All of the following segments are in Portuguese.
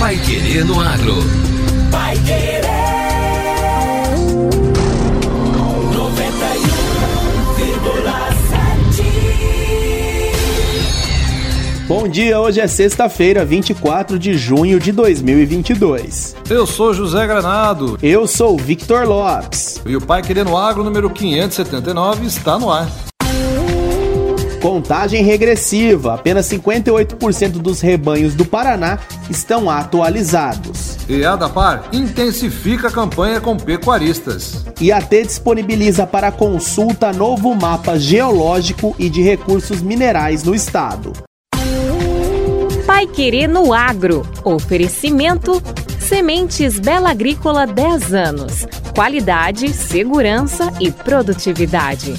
Pai Querer no Agro. Pai Querer. Bom dia, hoje é sexta-feira, 24 de junho de 2022. Eu sou José Granado. Eu sou Victor Lopes. E o Pai Querendo Agro número 579 está no ar. Contagem regressiva: apenas 58% dos rebanhos do Paraná estão atualizados. E a Adapar intensifica a campanha com pecuaristas. E a T disponibiliza para consulta novo mapa geológico e de recursos minerais no estado. Pai Querer no Agro. Oferecimento Sementes Bela Agrícola 10 anos. Qualidade, segurança e produtividade.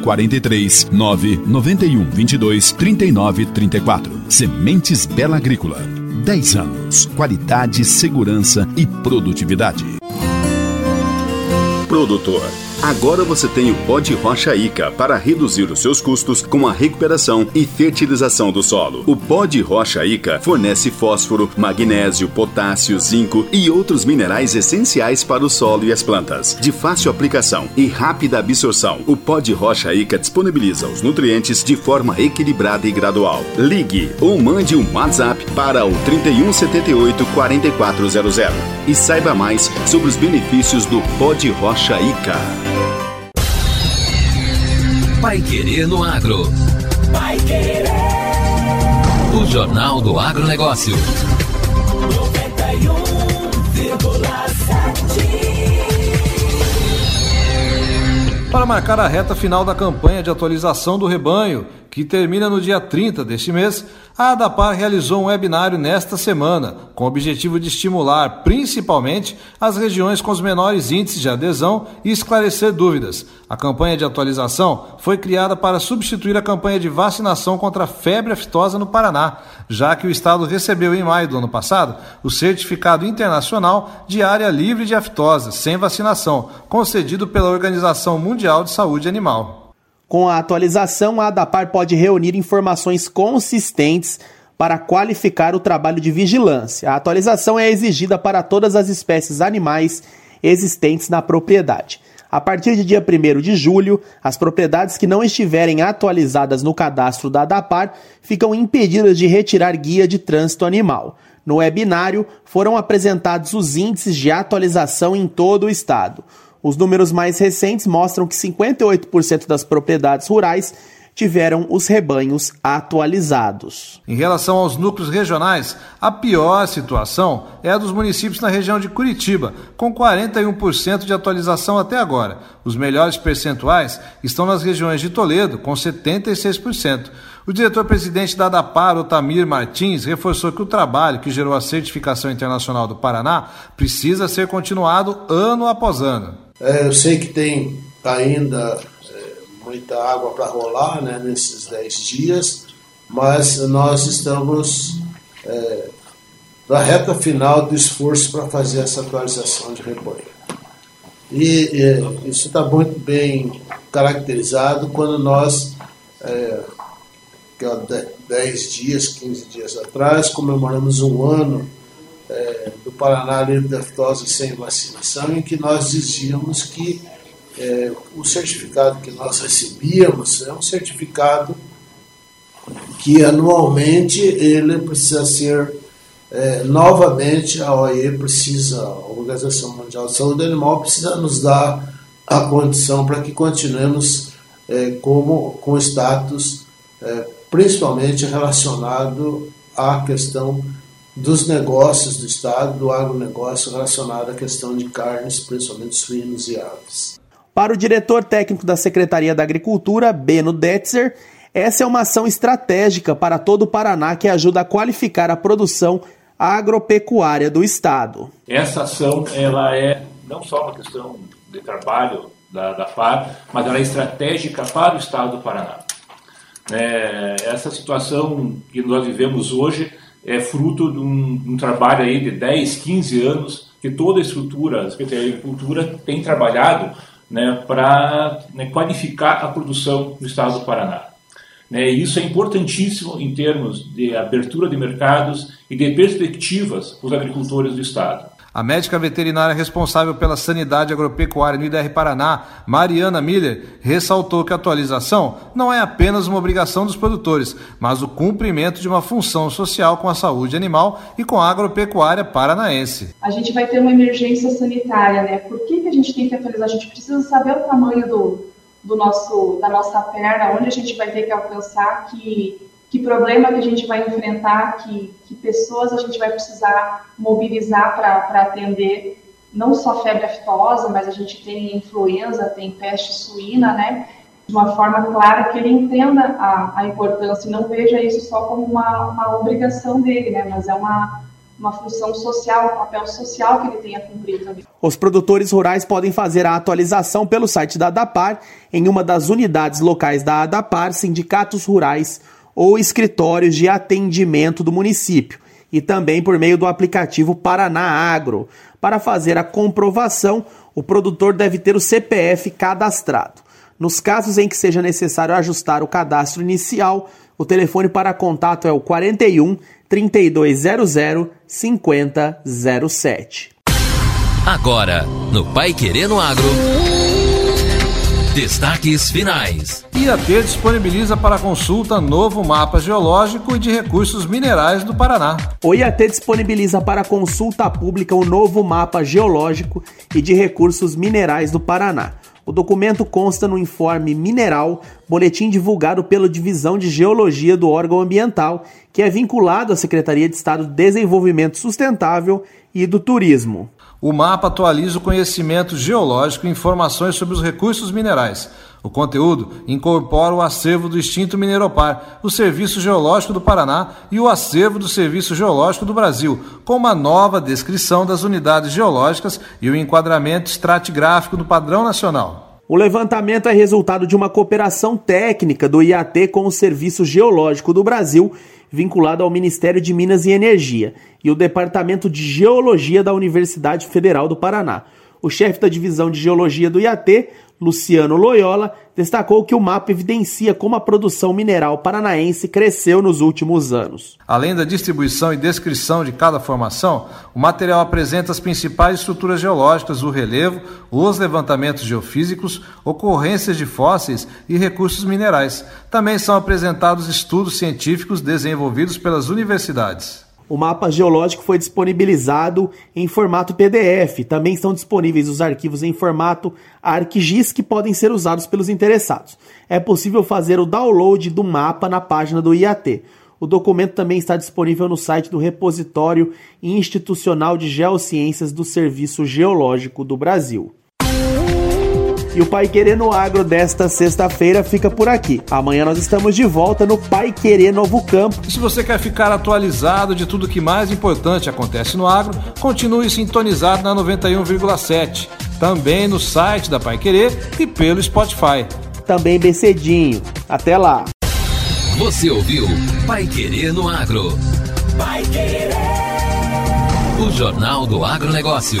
43 9 91 22 39 34. Sementes Bela Agrícola. 10 anos. Qualidade, segurança e produtividade. Produtor. Agora você tem o pó de rocha Ica para reduzir os seus custos com a recuperação e fertilização do solo. O pó de rocha Ica fornece fósforo, magnésio, potássio, zinco e outros minerais essenciais para o solo e as plantas. De fácil aplicação e rápida absorção, o pó de rocha Ica disponibiliza os nutrientes de forma equilibrada e gradual. Ligue ou mande um WhatsApp para o 3178 4400 e saiba mais sobre os benefícios do pó de rocha Ica. Pai Querer no Agro. Pai Querer. O Jornal do Agronegócio. 91,7. Para marcar a reta final da campanha de atualização do rebanho, que termina no dia 30 deste mês, a ADAPAR realizou um webinário nesta semana, com o objetivo de estimular principalmente as regiões com os menores índices de adesão e esclarecer dúvidas. A campanha de atualização foi criada para substituir a campanha de vacinação contra a febre aftosa no Paraná, já que o estado recebeu em maio do ano passado o certificado internacional de área livre de aftosa, sem vacinação, concedido pela Organização Mundial de Saúde Animal. Com a atualização, a ADAPAR pode reunir informações consistentes para qualificar o trabalho de vigilância. A atualização é exigida para todas as espécies animais existentes na propriedade. A partir de dia 1 de julho, as propriedades que não estiverem atualizadas no cadastro da ADAPAR ficam impedidas de retirar guia de trânsito animal. No webinário, foram apresentados os índices de atualização em todo o estado. Os números mais recentes mostram que 58% das propriedades rurais tiveram os rebanhos atualizados. Em relação aos núcleos regionais, a pior situação é a dos municípios na região de Curitiba, com 41% de atualização até agora. Os melhores percentuais estão nas regiões de Toledo, com 76%. O diretor-presidente da ADAPAR, Otamir Martins, reforçou que o trabalho que gerou a certificação internacional do Paraná precisa ser continuado ano após ano. É, eu sei que tem ainda é, muita água para rolar né, nesses 10 dias, mas nós estamos é, na reta final do esforço para fazer essa atualização de rebanho. E isso está muito bem caracterizado quando nós, é, que há 10 dias, 15 dias atrás, comemoramos um ano é, Paraná livre aftosa sem vacinação, em que nós dizíamos que é, o certificado que nós recebíamos é um certificado que anualmente ele precisa ser é, novamente a OIE precisa, a Organização Mundial de Saúde Animal precisa nos dar a condição para que continuemos é, como com status é, principalmente relacionado à questão dos negócios do Estado, do agronegócio relacionado à questão de carnes, principalmente suínos e aves. Para o diretor técnico da Secretaria da Agricultura, Beno Detzer, essa é uma ação estratégica para todo o Paraná que ajuda a qualificar a produção agropecuária do estado. Essa ação ela é não só uma questão de trabalho da, da FAR, mas ela é estratégica para o Estado do Paraná. É, essa situação que nós vivemos hoje é fruto de um, um, trabalho aí de 10, 15 anos que toda a estrutura da Secretaria de Agricultura tem trabalhado né, para né, qualificar a produção no Estado do Paraná. Né, isso é importantíssimo em termos de abertura de mercados e de perspectivas para os agricultores do Estado. A médica veterinária responsável pela sanidade agropecuária no IDR Paraná, Mariana Miller, ressaltou que a atualização não é apenas uma obrigação dos produtores, mas o cumprimento de uma função social com a saúde animal e com a agropecuária paranaense. A gente vai ter uma emergência sanitária, né? Por que, que a gente tem que atualizar? A gente precisa saber o tamanho do, do nosso, da nossa perna, onde a gente vai ter que alcançar, que que problema que a gente vai enfrentar, que, que pessoas a gente vai precisar mobilizar para atender não só febre aftosa, mas a gente tem influenza, tem peste suína, né? De uma forma clara que ele entenda a, a importância e não veja isso só como uma, uma obrigação dele, né? Mas é uma, uma função social, um papel social que ele tem a cumprir também. Os produtores rurais podem fazer a atualização pelo site da ADAPAR, em uma das unidades locais da ADAPAR, sindicatos rurais ou escritórios de atendimento do município e também por meio do aplicativo Paraná Agro. Para fazer a comprovação, o produtor deve ter o CPF cadastrado. Nos casos em que seja necessário ajustar o cadastro inicial, o telefone para contato é o 41 3200 5007. Agora, no Pai Querendo Agro. Destaques finais. IAT disponibiliza para consulta novo mapa geológico e de recursos minerais do Paraná. O IAT disponibiliza para consulta pública o novo mapa geológico e de recursos minerais do Paraná. O documento consta no informe mineral, boletim divulgado pela Divisão de Geologia do órgão ambiental, que é vinculado à Secretaria de Estado de Desenvolvimento Sustentável e do Turismo. O mapa atualiza o conhecimento geológico e informações sobre os recursos minerais. O conteúdo incorpora o acervo do extinto Mineropar, o Serviço Geológico do Paraná e o acervo do Serviço Geológico do Brasil, com uma nova descrição das unidades geológicas e o enquadramento estratigráfico do padrão nacional. O levantamento é resultado de uma cooperação técnica do IAT com o Serviço Geológico do Brasil vinculado ao Ministério de Minas e Energia e o Departamento de Geologia da Universidade Federal do Paraná. O chefe da divisão de geologia do IAT, Luciano Loyola, destacou que o mapa evidencia como a produção mineral paranaense cresceu nos últimos anos. Além da distribuição e descrição de cada formação, o material apresenta as principais estruturas geológicas, o relevo, os levantamentos geofísicos, ocorrências de fósseis e recursos minerais. Também são apresentados estudos científicos desenvolvidos pelas universidades. O mapa geológico foi disponibilizado em formato PDF. Também estão disponíveis os arquivos em formato ArcGIS que podem ser usados pelos interessados. É possível fazer o download do mapa na página do IAT. O documento também está disponível no site do Repositório Institucional de Geociências do Serviço Geológico do Brasil. E o Pai Querer no Agro desta sexta-feira fica por aqui. Amanhã nós estamos de volta no Pai Querer Novo Campo. E se você quer ficar atualizado de tudo que mais importante acontece no agro, continue sintonizado na 91,7. Também no site da Pai Querer e pelo Spotify. Também bem cedinho. Até lá. Você ouviu Pai Querer no Agro. Pai Querer. O Jornal do Agronegócio.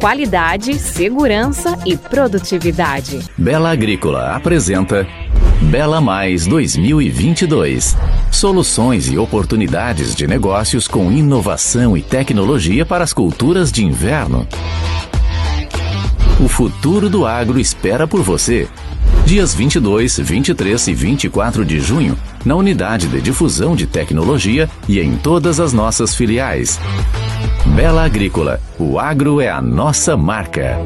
Qualidade, segurança e produtividade. Bela Agrícola apresenta Bela Mais 2022. Soluções e oportunidades de negócios com inovação e tecnologia para as culturas de inverno. O futuro do agro espera por você. Dias 22, 23 e 24 de junho, na Unidade de Difusão de Tecnologia e em todas as nossas filiais. Bela Agrícola, o agro é a nossa marca.